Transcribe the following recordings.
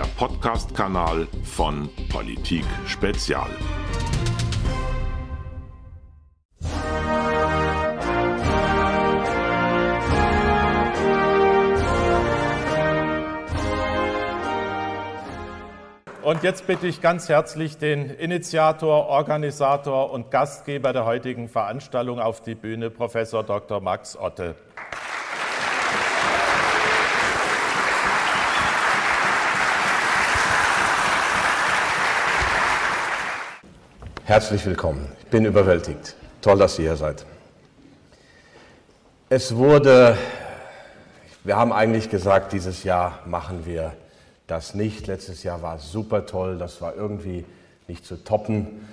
der Podcast-Kanal von Politik Spezial. Und jetzt bitte ich ganz herzlich den Initiator, Organisator und Gastgeber der heutigen Veranstaltung auf die Bühne, Professor Dr. Max Otte. Herzlich willkommen. Ich bin überwältigt. Toll, dass ihr hier seid. Es wurde, wir haben eigentlich gesagt, dieses Jahr machen wir das nicht. Letztes Jahr war super toll, das war irgendwie nicht zu toppen.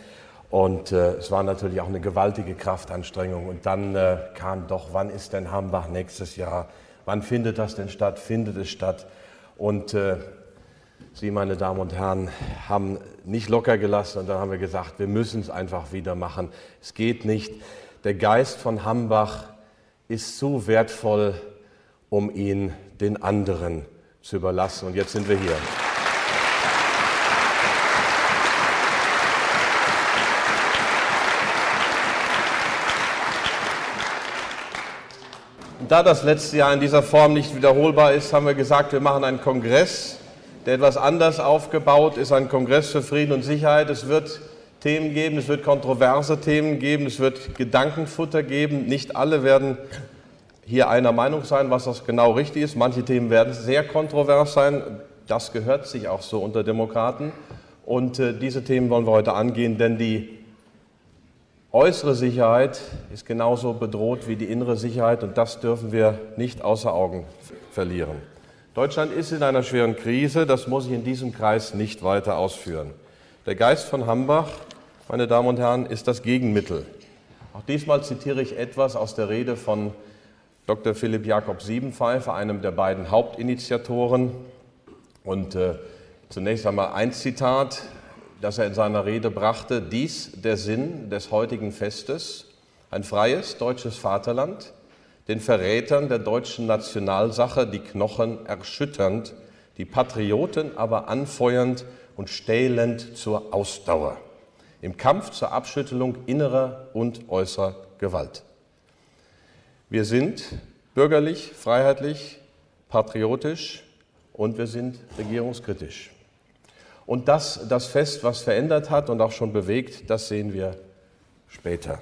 Und äh, es war natürlich auch eine gewaltige Kraftanstrengung. Und dann äh, kam doch, wann ist denn Hambach nächstes Jahr? Wann findet das denn statt? Findet es statt? Und äh, Sie, meine Damen und Herren, haben nicht locker gelassen und dann haben wir gesagt, wir müssen es einfach wieder machen. Es geht nicht. Der Geist von Hambach ist zu wertvoll, um ihn den anderen zu überlassen. Und jetzt sind wir hier. Da das letzte Jahr in dieser Form nicht wiederholbar ist, haben wir gesagt, wir machen einen Kongress der etwas anders aufgebaut ist, ein Kongress für Frieden und Sicherheit. Es wird Themen geben, es wird kontroverse Themen geben, es wird Gedankenfutter geben. Nicht alle werden hier einer Meinung sein, was das genau richtig ist. Manche Themen werden sehr kontrovers sein. Das gehört sich auch so unter Demokraten. Und äh, diese Themen wollen wir heute angehen, denn die äußere Sicherheit ist genauso bedroht wie die innere Sicherheit und das dürfen wir nicht außer Augen verlieren. Deutschland ist in einer schweren Krise, das muss ich in diesem Kreis nicht weiter ausführen. Der Geist von Hambach, meine Damen und Herren, ist das Gegenmittel. Auch diesmal zitiere ich etwas aus der Rede von Dr. Philipp Jakob Siebenpfeifer, einem der beiden Hauptinitiatoren. Und äh, zunächst einmal ein Zitat, das er in seiner Rede brachte. Dies der Sinn des heutigen Festes, ein freies deutsches Vaterland, den Verrätern der deutschen Nationalsache die Knochen erschütternd, die Patrioten aber anfeuernd und stählend zur Ausdauer, im Kampf zur Abschüttelung innerer und äußerer Gewalt. Wir sind bürgerlich, freiheitlich, patriotisch und wir sind regierungskritisch. Und das, das Fest, was verändert hat und auch schon bewegt, das sehen wir später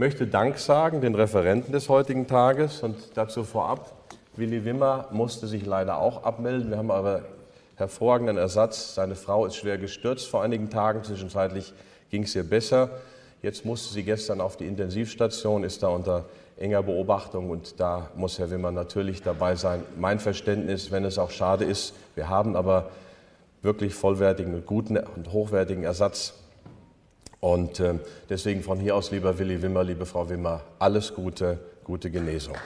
möchte Dank sagen den Referenten des heutigen Tages und dazu vorab, Willi Wimmer musste sich leider auch abmelden. Wir haben aber hervorragenden Ersatz. Seine Frau ist schwer gestürzt vor einigen Tagen. Zwischenzeitlich ging es ihr besser. Jetzt musste sie gestern auf die Intensivstation, ist da unter enger Beobachtung und da muss Herr Wimmer natürlich dabei sein. Mein Verständnis, wenn es auch schade ist, wir haben aber wirklich vollwertigen, guten und hochwertigen Ersatz und äh, deswegen von hier aus, lieber Willi Wimmer, liebe Frau Wimmer, alles Gute, gute Genesung.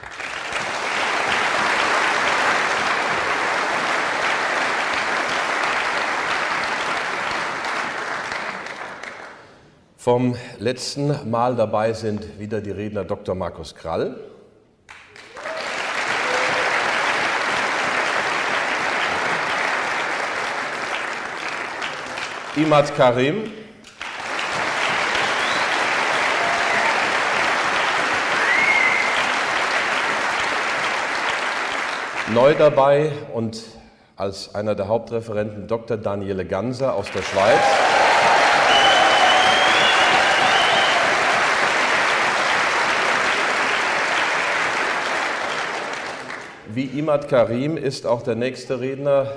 Vom letzten Mal dabei sind wieder die Redner Dr. Markus Krall. Imad Karim. Neu dabei und als einer der Hauptreferenten Dr. Daniele Ganser aus der Schweiz. Wie Imad Karim ist auch der nächste Redner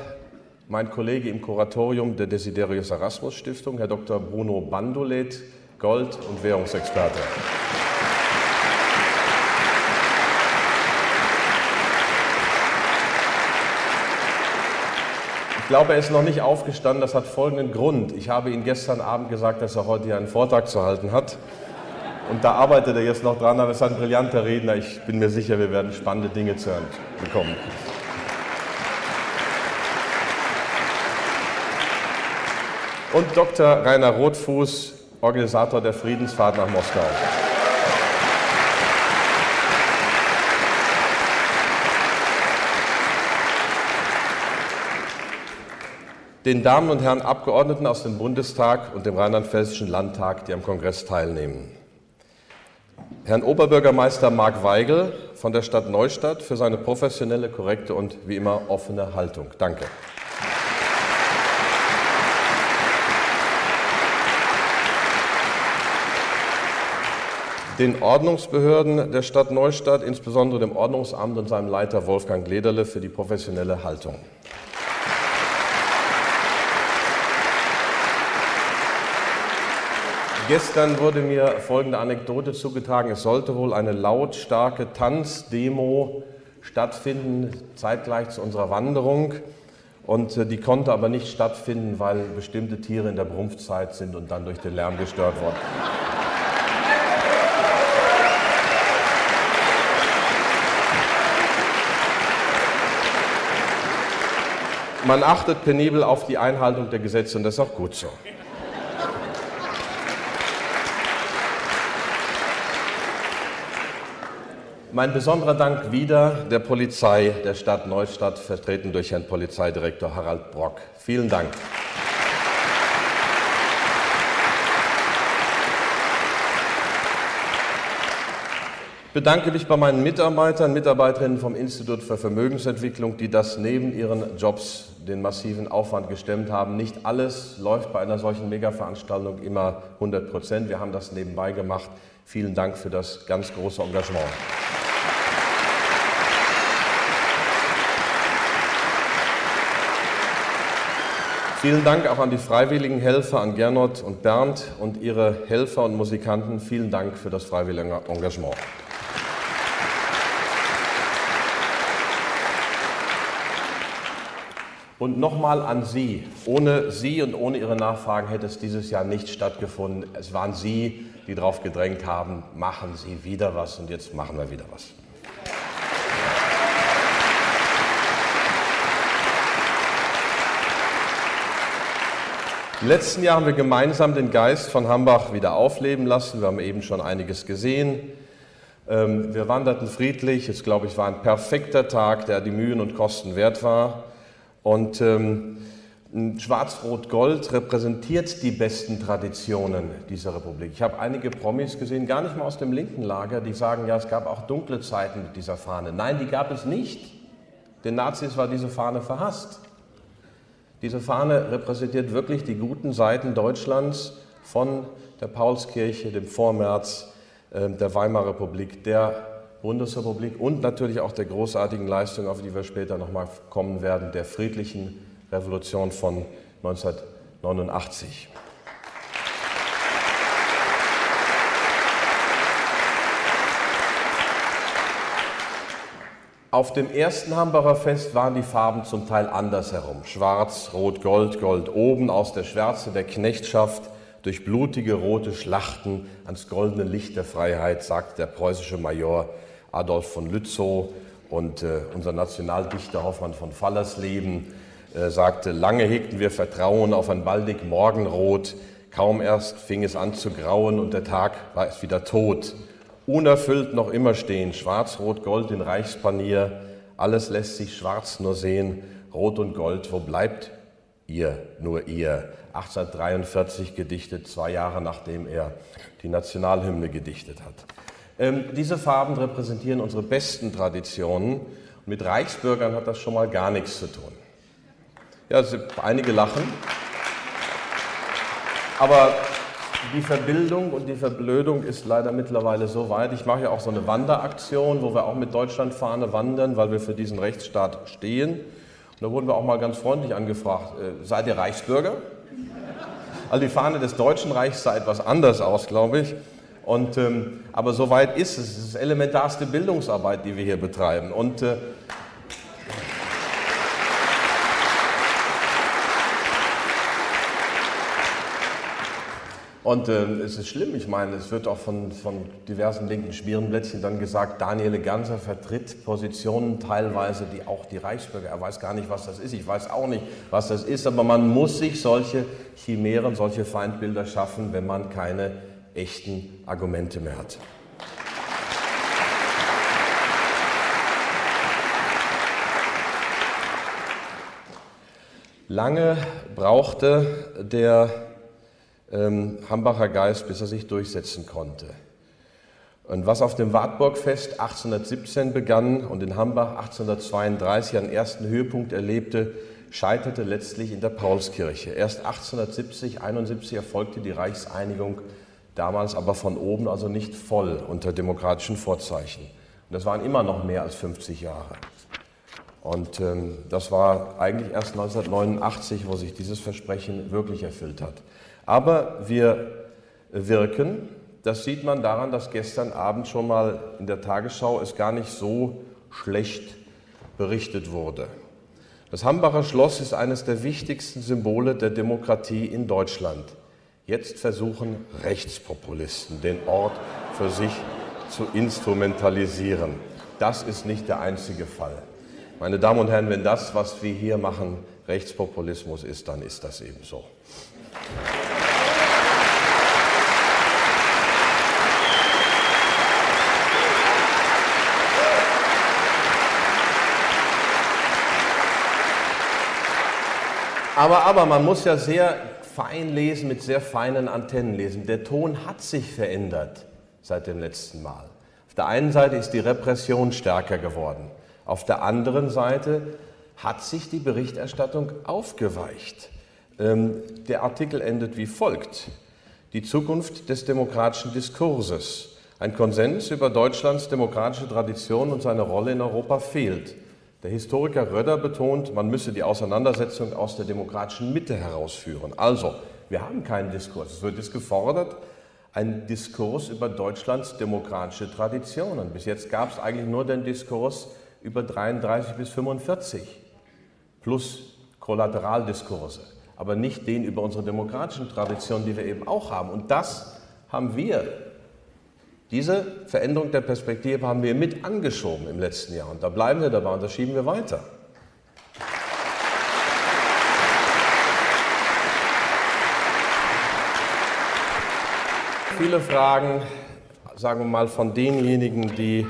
mein Kollege im Kuratorium der Desiderius Erasmus Stiftung, Herr Dr. Bruno Bandolet, Gold- und Währungsexperte. Ich glaube, er ist noch nicht aufgestanden. Das hat folgenden Grund. Ich habe ihm gestern Abend gesagt, dass er heute hier einen Vortrag zu halten hat. Und da arbeitet er jetzt noch dran, aber er ist ein brillanter Redner. Ich bin mir sicher, wir werden spannende Dinge zu hören bekommen. Und Dr. Rainer Rotfuß, Organisator der Friedensfahrt nach Moskau. Den Damen und Herren Abgeordneten aus dem Bundestag und dem Rheinland-Pfälzischen Landtag, die am Kongress teilnehmen. Herrn Oberbürgermeister Marc Weigel von der Stadt Neustadt für seine professionelle, korrekte und wie immer offene Haltung. Danke. den Ordnungsbehörden der Stadt Neustadt, insbesondere dem Ordnungsamt und seinem Leiter Wolfgang Lederle für die professionelle Haltung. Gestern wurde mir folgende Anekdote zugetragen. Es sollte wohl eine lautstarke Tanzdemo stattfinden, zeitgleich zu unserer Wanderung. Und äh, die konnte aber nicht stattfinden, weil bestimmte Tiere in der Brumpfzeit sind und dann durch den Lärm gestört wurden. Man achtet penibel auf die Einhaltung der Gesetze und das ist auch gut so. Mein besonderer Dank wieder der Polizei der Stadt Neustadt, vertreten durch Herrn Polizeidirektor Harald Brock. Vielen Dank. bedanke mich bei meinen Mitarbeitern, Mitarbeiterinnen vom Institut für Vermögensentwicklung, die das neben ihren Jobs den massiven Aufwand gestemmt haben. Nicht alles läuft bei einer solchen Mega-Veranstaltung immer 100 Prozent. Wir haben das nebenbei gemacht. Vielen Dank für das ganz große Engagement. Vielen Dank auch an die freiwilligen Helfer, an Gernot und Bernd und ihre Helfer und Musikanten. Vielen Dank für das freiwillige Engagement. Und nochmal an Sie. Ohne Sie und ohne Ihre Nachfragen hätte es dieses Jahr nicht stattgefunden. Es waren Sie, die darauf gedrängt haben, machen Sie wieder was und jetzt machen wir wieder was. Im letzten Jahr haben wir gemeinsam den Geist von Hambach wieder aufleben lassen. Wir haben eben schon einiges gesehen. Ähm, wir wanderten friedlich. Es, glaube ich, war ein perfekter Tag, der die Mühen und Kosten wert war. Und ähm, Schwarz-Rot-Gold repräsentiert die besten Traditionen dieser Republik. Ich habe einige Promis gesehen, gar nicht mal aus dem linken Lager, die sagen, ja, es gab auch dunkle Zeiten mit dieser Fahne. Nein, die gab es nicht. Den Nazis war diese Fahne verhasst. Diese Fahne repräsentiert wirklich die guten Seiten Deutschlands von der Paulskirche, dem Vormärz, äh, der Weimarer Republik, der Bundesrepublik und natürlich auch der großartigen Leistung, auf die wir später nochmal kommen werden, der friedlichen Revolution von 1989. Auf dem ersten Hambacher Fest waren die Farben zum Teil andersherum. Schwarz, Rot, Gold, Gold oben aus der Schwärze der Knechtschaft durch blutige rote Schlachten ans goldene Licht der Freiheit, sagt der preußische Major Adolf von Lützow und äh, unser Nationaldichter Hoffmann von Fallersleben äh, sagte, lange hegten wir Vertrauen auf ein baldig Morgenrot, kaum erst fing es an zu grauen und der Tag war es wieder tot. Unerfüllt noch immer stehen, schwarz, rot, gold in Reichspanier, alles lässt sich schwarz nur sehen, rot und gold, wo bleibt ihr, nur ihr? 1843 gedichtet, zwei Jahre nachdem er die Nationalhymne gedichtet hat. Ähm, diese Farben repräsentieren unsere besten Traditionen. Mit Reichsbürgern hat das schon mal gar nichts zu tun. Ja, einige lachen. Aber die Verbildung und die Verblödung ist leider mittlerweile so weit. Ich mache ja auch so eine Wanderaktion, wo wir auch mit Deutschlandfahne wandern, weil wir für diesen Rechtsstaat stehen. Und da wurden wir auch mal ganz freundlich angefragt, äh, seid ihr Reichsbürger? Also die Fahne des Deutschen Reichs sah etwas anders aus, glaube ich. Und, ähm, aber soweit ist es. Es ist elementarste Bildungsarbeit, die wir hier betreiben. Und äh, Und äh, es ist schlimm, ich meine, es wird auch von, von diversen linken Schmierenblättchen dann gesagt, Daniele Ganser vertritt Positionen teilweise, die auch die Reichsbürger, er weiß gar nicht, was das ist, ich weiß auch nicht, was das ist, aber man muss sich solche Chimären, solche Feindbilder schaffen, wenn man keine echten Argumente mehr hat. Lange brauchte der ähm, Hambacher Geist, bis er sich durchsetzen konnte. Und was auf dem Wartburgfest 1817 begann und in Hambach 1832 einen ersten Höhepunkt erlebte, scheiterte letztlich in der Paulskirche. Erst 1870, 71 erfolgte die Reichseinigung, damals aber von oben, also nicht voll unter demokratischen Vorzeichen. Und das waren immer noch mehr als 50 Jahre. Und ähm, das war eigentlich erst 1989, wo sich dieses Versprechen wirklich erfüllt hat. Aber wir wirken das sieht man daran, dass gestern Abend schon mal in der Tagesschau es gar nicht so schlecht berichtet wurde. Das Hambacher Schloss ist eines der wichtigsten Symbole der Demokratie in Deutschland. Jetzt versuchen Rechtspopulisten, den Ort für sich zu instrumentalisieren. Das ist nicht der einzige Fall. Meine Damen und Herren, wenn das, was wir hier machen, Rechtspopulismus ist, dann ist das eben so. Aber, aber man muss ja sehr fein lesen, mit sehr feinen Antennen lesen. Der Ton hat sich verändert seit dem letzten Mal. Auf der einen Seite ist die Repression stärker geworden. Auf der anderen Seite hat sich die Berichterstattung aufgeweicht. Ähm, der Artikel endet wie folgt. Die Zukunft des demokratischen Diskurses. Ein Konsens über Deutschlands demokratische Tradition und seine Rolle in Europa fehlt. Der Historiker Röder betont, man müsse die Auseinandersetzung aus der demokratischen Mitte herausführen. Also, wir haben keinen Diskurs. Es wird jetzt gefordert, ein Diskurs über Deutschlands demokratische Traditionen. Bis jetzt gab es eigentlich nur den Diskurs über 33 bis 45 plus Kollateraldiskurse, aber nicht den über unsere demokratischen Traditionen, die wir eben auch haben. Und das haben wir diese Veränderung der Perspektive haben wir mit angeschoben im letzten Jahr und da bleiben wir dabei und das schieben wir weiter. Viele Fragen, sagen wir mal, von denjenigen, die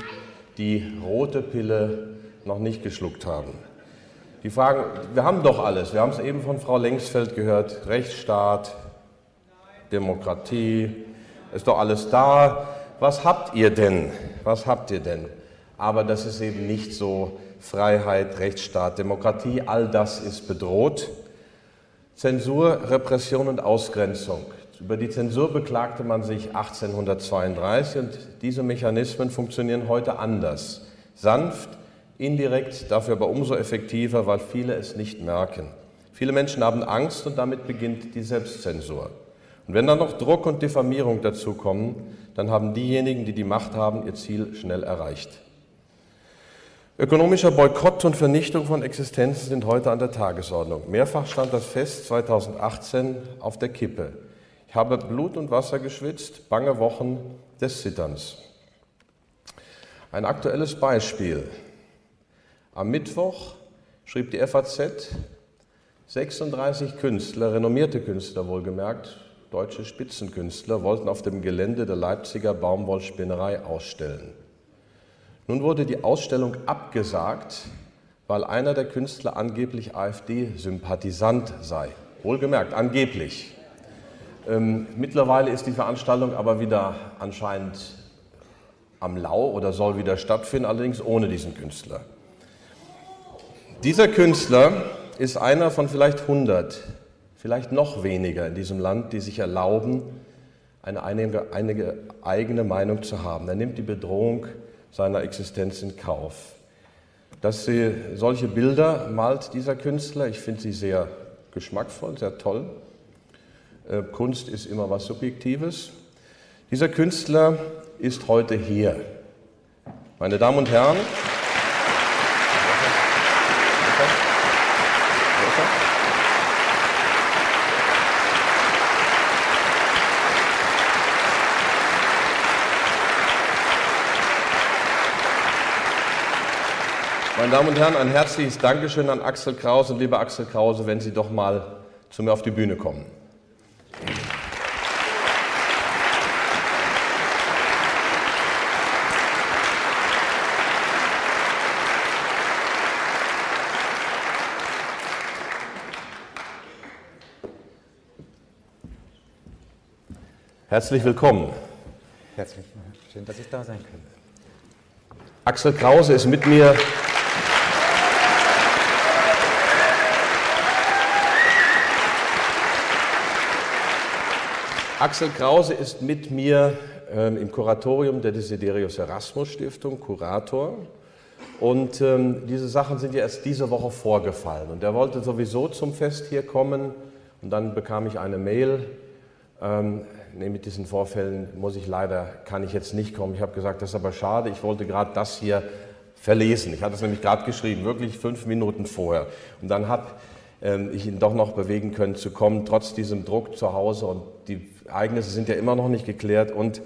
die rote Pille noch nicht geschluckt haben. Die fragen, wir haben doch alles, wir haben es eben von Frau Lengsfeld gehört, Rechtsstaat, Demokratie, ist doch alles da was habt ihr denn? Was habt ihr denn? Aber das ist eben nicht so Freiheit, Rechtsstaat, Demokratie, all das ist bedroht. Zensur, Repression und Ausgrenzung. Über die Zensur beklagte man sich 1832 und diese Mechanismen funktionieren heute anders. Sanft, indirekt, dafür aber umso effektiver, weil viele es nicht merken. Viele Menschen haben Angst und damit beginnt die Selbstzensur. Und wenn dann noch Druck und Diffamierung dazukommen, dann haben diejenigen, die die Macht haben, ihr Ziel schnell erreicht. Ökonomischer Boykott und Vernichtung von Existenzen sind heute an der Tagesordnung. Mehrfach stand das Fest 2018 auf der Kippe. Ich habe Blut und Wasser geschwitzt, bange Wochen des Zitterns. Ein aktuelles Beispiel. Am Mittwoch schrieb die FAZ, 36 Künstler, renommierte Künstler wohlgemerkt, deutsche Spitzenkünstler wollten auf dem Gelände der Leipziger Baumwollspinnerei ausstellen. Nun wurde die Ausstellung abgesagt, weil einer der Künstler angeblich AfD-Sympathisant sei. Wohlgemerkt, angeblich. Ähm, mittlerweile ist die Veranstaltung aber wieder anscheinend am Lau oder soll wieder stattfinden, allerdings ohne diesen Künstler. Dieser Künstler ist einer von vielleicht 100, vielleicht noch weniger in diesem Land, die sich erlauben, eine, eine eigene Meinung zu haben. Er nimmt die Bedrohung seiner Existenz in Kauf. Dass sie solche Bilder malt dieser Künstler, ich finde sie sehr geschmackvoll, sehr toll. Äh, Kunst ist immer was Subjektives. Dieser Künstler ist heute hier. Meine Damen und Herren, Meine Damen und Herren, ein herzliches Dankeschön an Axel Krause. Und lieber Axel Krause, wenn Sie doch mal zu mir auf die Bühne kommen. Herzlich willkommen. Herzlich. Schön, dass ich da sein kann. Axel Krause ist mit mir Axel Krause ist mit mir ähm, im Kuratorium der Desiderius Erasmus Stiftung, Kurator. Und ähm, diese Sachen sind ja erst diese Woche vorgefallen. Und er wollte sowieso zum Fest hier kommen. Und dann bekam ich eine Mail. Ähm, nee, mit diesen Vorfällen muss ich leider, kann ich jetzt nicht kommen. Ich habe gesagt, das ist aber schade. Ich wollte gerade das hier verlesen. Ich hatte es nämlich gerade geschrieben, wirklich fünf Minuten vorher. Und dann habe ähm, ich ihn doch noch bewegen können zu kommen, trotz diesem Druck zu Hause. Und die Ereignisse sind ja immer noch nicht geklärt. Und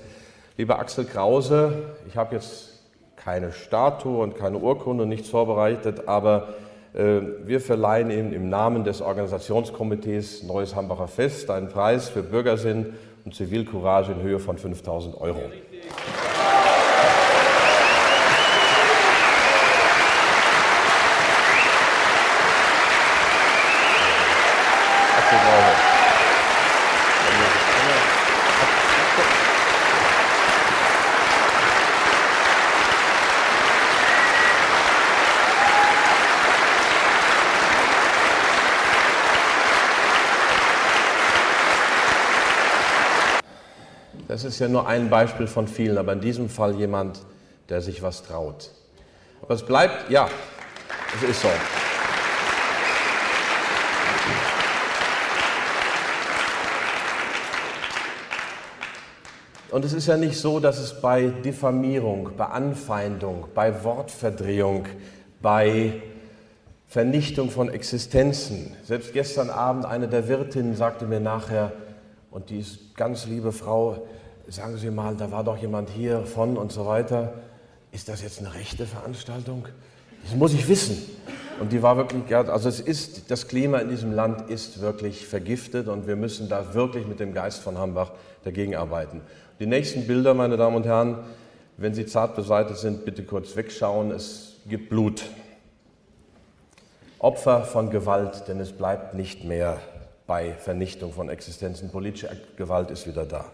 lieber Axel Krause, ich habe jetzt keine Statue und keine Urkunde, nichts vorbereitet, aber äh, wir verleihen ihm im Namen des Organisationskomitees Neues Hambacher Fest einen Preis für Bürgersinn und Zivilcourage in Höhe von 5000 Euro. Das ist ja nur ein Beispiel von vielen, aber in diesem Fall jemand, der sich was traut. Aber es bleibt, ja, es ist so. Und es ist ja nicht so, dass es bei Diffamierung, bei Anfeindung, bei Wortverdrehung, bei Vernichtung von Existenzen, selbst gestern Abend eine der Wirtinnen sagte mir nachher, und die ist ganz liebe Frau, sagen Sie mal, da war doch jemand hier von und so weiter. Ist das jetzt eine rechte Veranstaltung? Das muss ich wissen. Und die war wirklich, also es ist, das Klima in diesem Land ist wirklich vergiftet und wir müssen da wirklich mit dem Geist von Hambach dagegen arbeiten. Die nächsten Bilder, meine Damen und Herren, wenn Sie zart beseitigt sind, bitte kurz wegschauen. Es gibt Blut. Opfer von Gewalt, denn es bleibt nicht mehr bei Vernichtung von Existenzen. Politische Gewalt ist wieder da.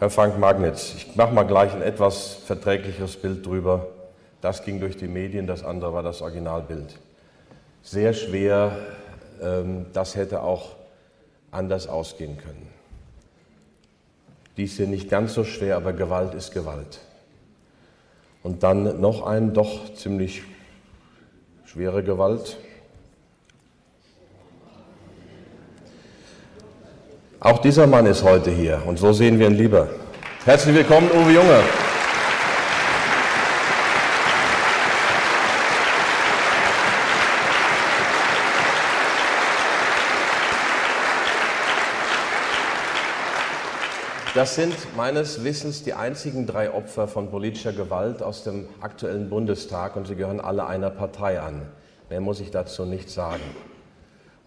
Herr Frank Magnitz, ich mache mal gleich ein etwas verträglicheres Bild drüber. Das ging durch die Medien, das andere war das Originalbild. Sehr schwer, ähm, das hätte auch anders ausgehen können. Dies hier nicht ganz so schwer, aber Gewalt ist Gewalt. Und dann noch ein doch ziemlich schwere Gewalt. Auch dieser Mann ist heute hier und so sehen wir ihn lieber. Herzlich willkommen, Uwe Junge. Das sind meines Wissens die einzigen drei Opfer von politischer Gewalt aus dem aktuellen Bundestag und sie gehören alle einer Partei an. Mehr muss ich dazu nicht sagen.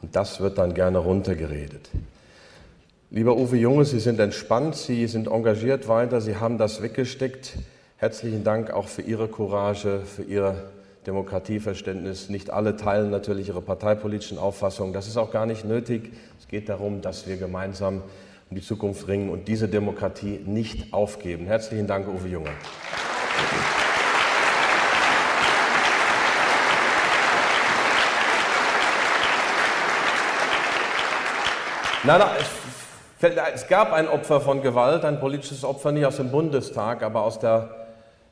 Und das wird dann gerne runtergeredet. Lieber Uwe Junge, Sie sind entspannt, Sie sind engagiert weiter, Sie haben das weggesteckt. Herzlichen Dank auch für Ihre Courage, für Ihr Demokratieverständnis. Nicht alle teilen natürlich Ihre parteipolitischen Auffassungen. Das ist auch gar nicht nötig. Es geht darum, dass wir gemeinsam um die Zukunft ringen und diese Demokratie nicht aufgeben. Herzlichen Dank, Uwe Junge. Nein, nein, es gab ein Opfer von Gewalt, ein politisches Opfer nicht aus dem Bundestag, aber aus der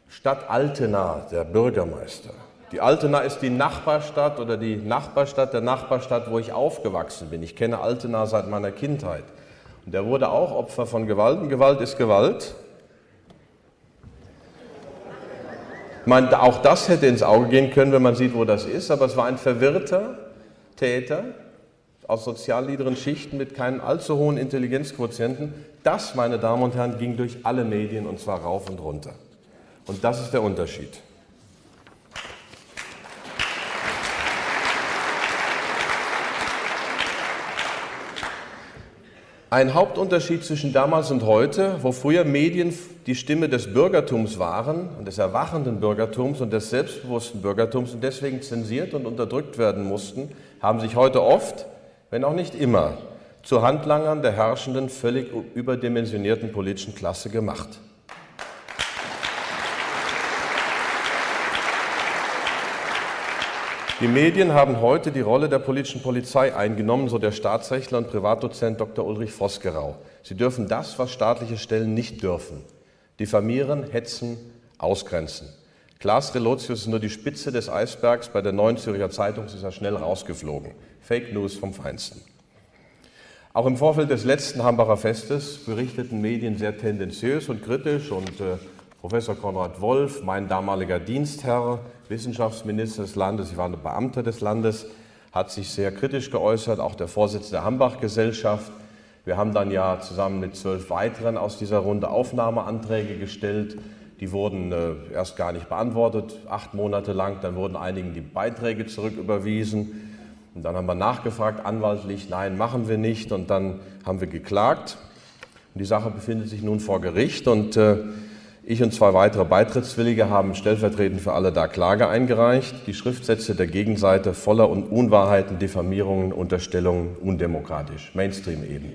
Stadt Altena, der Bürgermeister. Die Altena ist die Nachbarstadt oder die Nachbarstadt der Nachbarstadt, wo ich aufgewachsen bin. Ich kenne Altena seit meiner Kindheit. Und der wurde auch Opfer von Gewalt. Und Gewalt ist Gewalt. Ich meine, auch das hätte ins Auge gehen können, wenn man sieht, wo das ist. Aber es war ein verwirrter Täter, aus sozial niederen Schichten mit keinen allzu hohen Intelligenzquotienten. Das, meine Damen und Herren, ging durch alle Medien und zwar rauf und runter. Und das ist der Unterschied. Ein Hauptunterschied zwischen damals und heute, wo früher Medien die Stimme des Bürgertums waren und des erwachenden Bürgertums und des selbstbewussten Bürgertums und deswegen zensiert und unterdrückt werden mussten, haben sich heute oft wenn auch nicht immer, zu Handlangern der herrschenden, völlig überdimensionierten politischen Klasse gemacht. Die Medien haben heute die Rolle der politischen Polizei eingenommen, so der Staatsrechtler und Privatdozent Dr. Ulrich Vosgerau. Sie dürfen das, was staatliche Stellen nicht dürfen. Diffamieren, hetzen, ausgrenzen. Klaas Relotius ist nur die Spitze des Eisbergs. Bei der Neuen Zürcher Zeitung ist er schnell rausgeflogen. Fake News vom Feinsten. Auch im Vorfeld des letzten Hambacher Festes berichteten Medien sehr tendenziös und kritisch und äh, Professor Konrad Wolf, mein damaliger Dienstherr, Wissenschaftsminister des Landes, ich war ein Beamter des Landes, hat sich sehr kritisch geäußert, auch der Vorsitzende der Hambach-Gesellschaft. Wir haben dann ja zusammen mit zwölf weiteren aus dieser Runde Aufnahmeanträge gestellt. Die wurden äh, erst gar nicht beantwortet, acht Monate lang. Dann wurden einigen die Beiträge zurücküberwiesen. Und dann haben wir nachgefragt, anwaltlich, nein, machen wir nicht. Und dann haben wir geklagt. Und die Sache befindet sich nun vor Gericht. Und äh, ich und zwei weitere Beitrittswillige haben stellvertretend für alle da Klage eingereicht. Die Schriftsätze der Gegenseite voller Unwahrheiten, Diffamierungen, Unterstellungen, undemokratisch, Mainstream eben.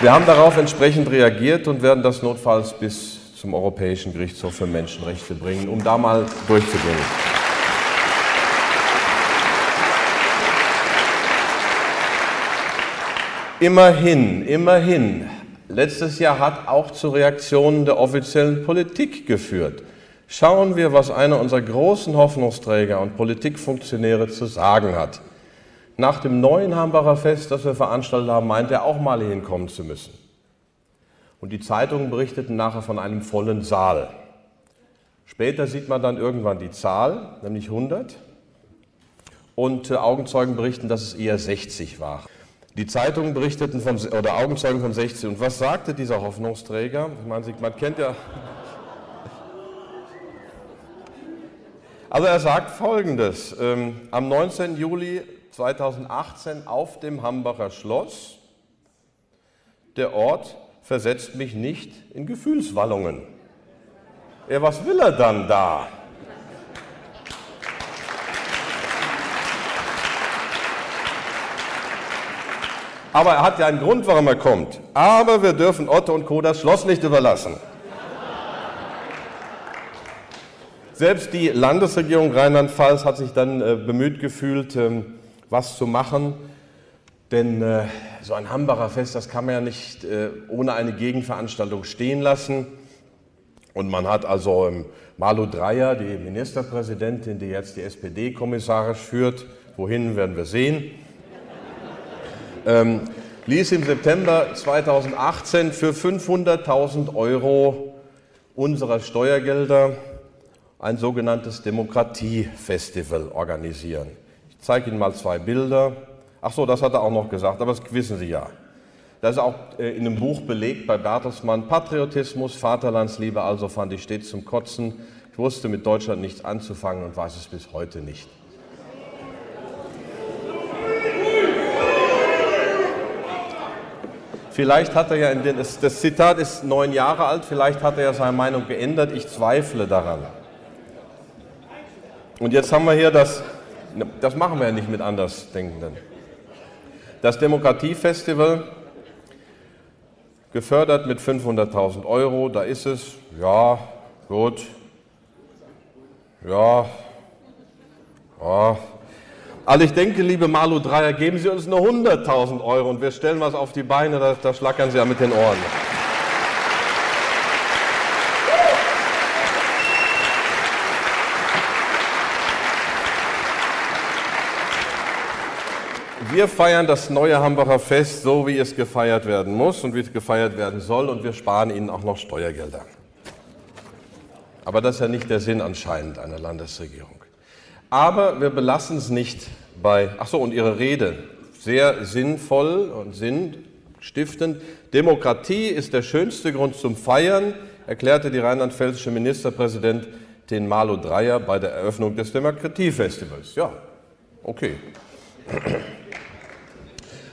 Wir haben darauf entsprechend reagiert und werden das notfalls bis zum Europäischen Gerichtshof für Menschenrechte bringen, um da mal durchzugehen. Immerhin, immerhin. Letztes Jahr hat auch zu Reaktionen der offiziellen Politik geführt. Schauen wir, was einer unserer großen Hoffnungsträger und Politikfunktionäre zu sagen hat. Nach dem neuen Hambacher Fest, das wir veranstaltet haben, meint er auch mal hinkommen zu müssen. Und die Zeitungen berichteten nachher von einem vollen Saal. Später sieht man dann irgendwann die Zahl, nämlich 100. Und äh, Augenzeugen berichten, dass es eher 60 war. Die Zeitungen berichteten von, oder Augenzeugen von 60. Und was sagte dieser Hoffnungsträger? Ich meine, man kennt ja. Also er sagt Folgendes. Ähm, am 19. Juli 2018 auf dem Hambacher Schloss, der Ort versetzt mich nicht in Gefühlswallungen. Ja, was will er dann da? Aber er hat ja einen Grund, warum er kommt. Aber wir dürfen Otto und Co. das Schloss nicht überlassen. Selbst die Landesregierung Rheinland-Pfalz hat sich dann äh, bemüht gefühlt, ähm, was zu machen. Denn äh, so ein Hambacher Fest, das kann man ja nicht äh, ohne eine Gegenveranstaltung stehen lassen. Und man hat also ähm, Malu Dreyer, die Ministerpräsidentin, die jetzt die SPD kommissarisch führt, wohin werden wir sehen, ähm, ließ im September 2018 für 500.000 Euro unserer Steuergelder ein sogenanntes Demokratiefestival organisieren. Ich zeige Ihnen mal zwei Bilder. Ach so, das hat er auch noch gesagt, aber das wissen Sie ja. Das ist auch äh, in einem Buch belegt bei Bertelsmann. Patriotismus, Vaterlandsliebe, also fand ich stets zum Kotzen. Ich wusste mit Deutschland nichts anzufangen und weiß es bis heute nicht. Vielleicht hat er ja, den, das, das Zitat ist neun Jahre alt, vielleicht hat er ja seine Meinung geändert, ich zweifle daran. Und jetzt haben wir hier das, das machen wir ja nicht mit Andersdenkenden. Das Demokratiefestival, gefördert mit 500.000 Euro, da ist es, ja, gut, ja, ja, also ich denke, liebe Malu Dreier, geben Sie uns nur 100.000 Euro und wir stellen was auf die Beine, da, da schlackern Sie ja mit den Ohren. Wir feiern das neue Hambacher Fest so, wie es gefeiert werden muss und wie es gefeiert werden soll und wir sparen Ihnen auch noch Steuergelder. Aber das ist ja nicht der Sinn anscheinend einer Landesregierung. Aber wir belassen es nicht bei, ach so, und Ihre Rede, sehr sinnvoll und sinnstiftend. Demokratie ist der schönste Grund zum Feiern, erklärte die rheinland-pfälzische Ministerpräsidentin Malu Dreyer bei der Eröffnung des Demokratiefestivals. Ja, okay.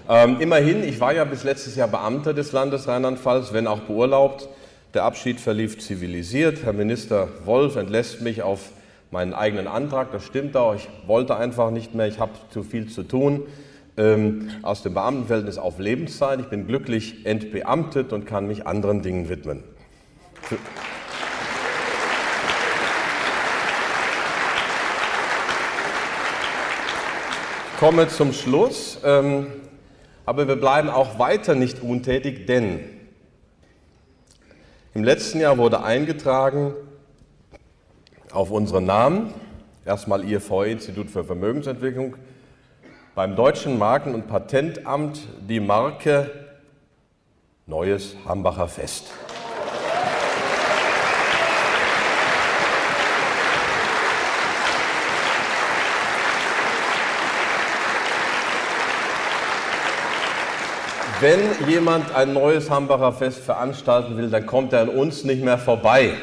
Ähm, immerhin, ich war ja bis letztes Jahr Beamter des Landes Rheinland-Pfalz, wenn auch beurlaubt. Der Abschied verlief zivilisiert. Herr Minister Wolf entlässt mich auf meinen eigenen Antrag, das stimmt auch, ich wollte einfach nicht mehr, ich habe zu viel zu tun, ähm, aus dem Beamtenverhältnis auf Lebenszeit. Ich bin glücklich entbeamtet und kann mich anderen Dingen widmen. Für komme zum Schluss, ähm, aber wir bleiben auch weiter nicht untätig, denn im letzten Jahr wurde eingetragen auf unseren Namen, erstmal IFV, Institut für Vermögensentwicklung, beim Deutschen Marken- und Patentamt die Marke Neues Hambacher Fest. Wenn jemand ein neues Hambacher Fest veranstalten will, dann kommt er an uns nicht mehr vorbei.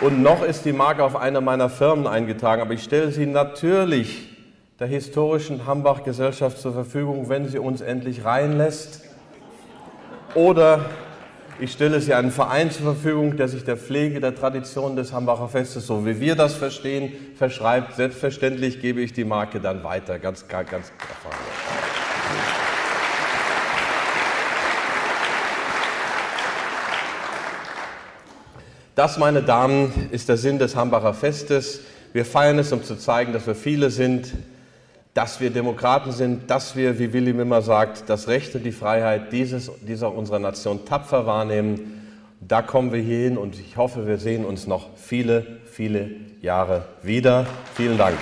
Und noch ist die Marke auf einer meiner Firmen eingetragen, aber ich stelle sie natürlich der historischen Hambach-Gesellschaft zur Verfügung, wenn sie uns endlich reinlässt. Oder ich stelle sie einem Verein zur Verfügung, der sich der Pflege der Tradition des Hambacher Festes, so wie wir das verstehen, verschreibt. Selbstverständlich gebe ich die Marke dann weiter, ganz, ganz, ganz klar. Das, meine Damen, ist der Sinn des Hambacher Festes. Wir feiern es, um zu zeigen, dass wir viele sind, dass wir Demokraten sind, dass wir, wie William immer sagt, das Recht und die Freiheit dieses, dieser unserer Nation tapfer wahrnehmen. Da kommen wir hier hin und ich hoffe, wir sehen uns noch viele, viele Jahre wieder. Vielen Dank.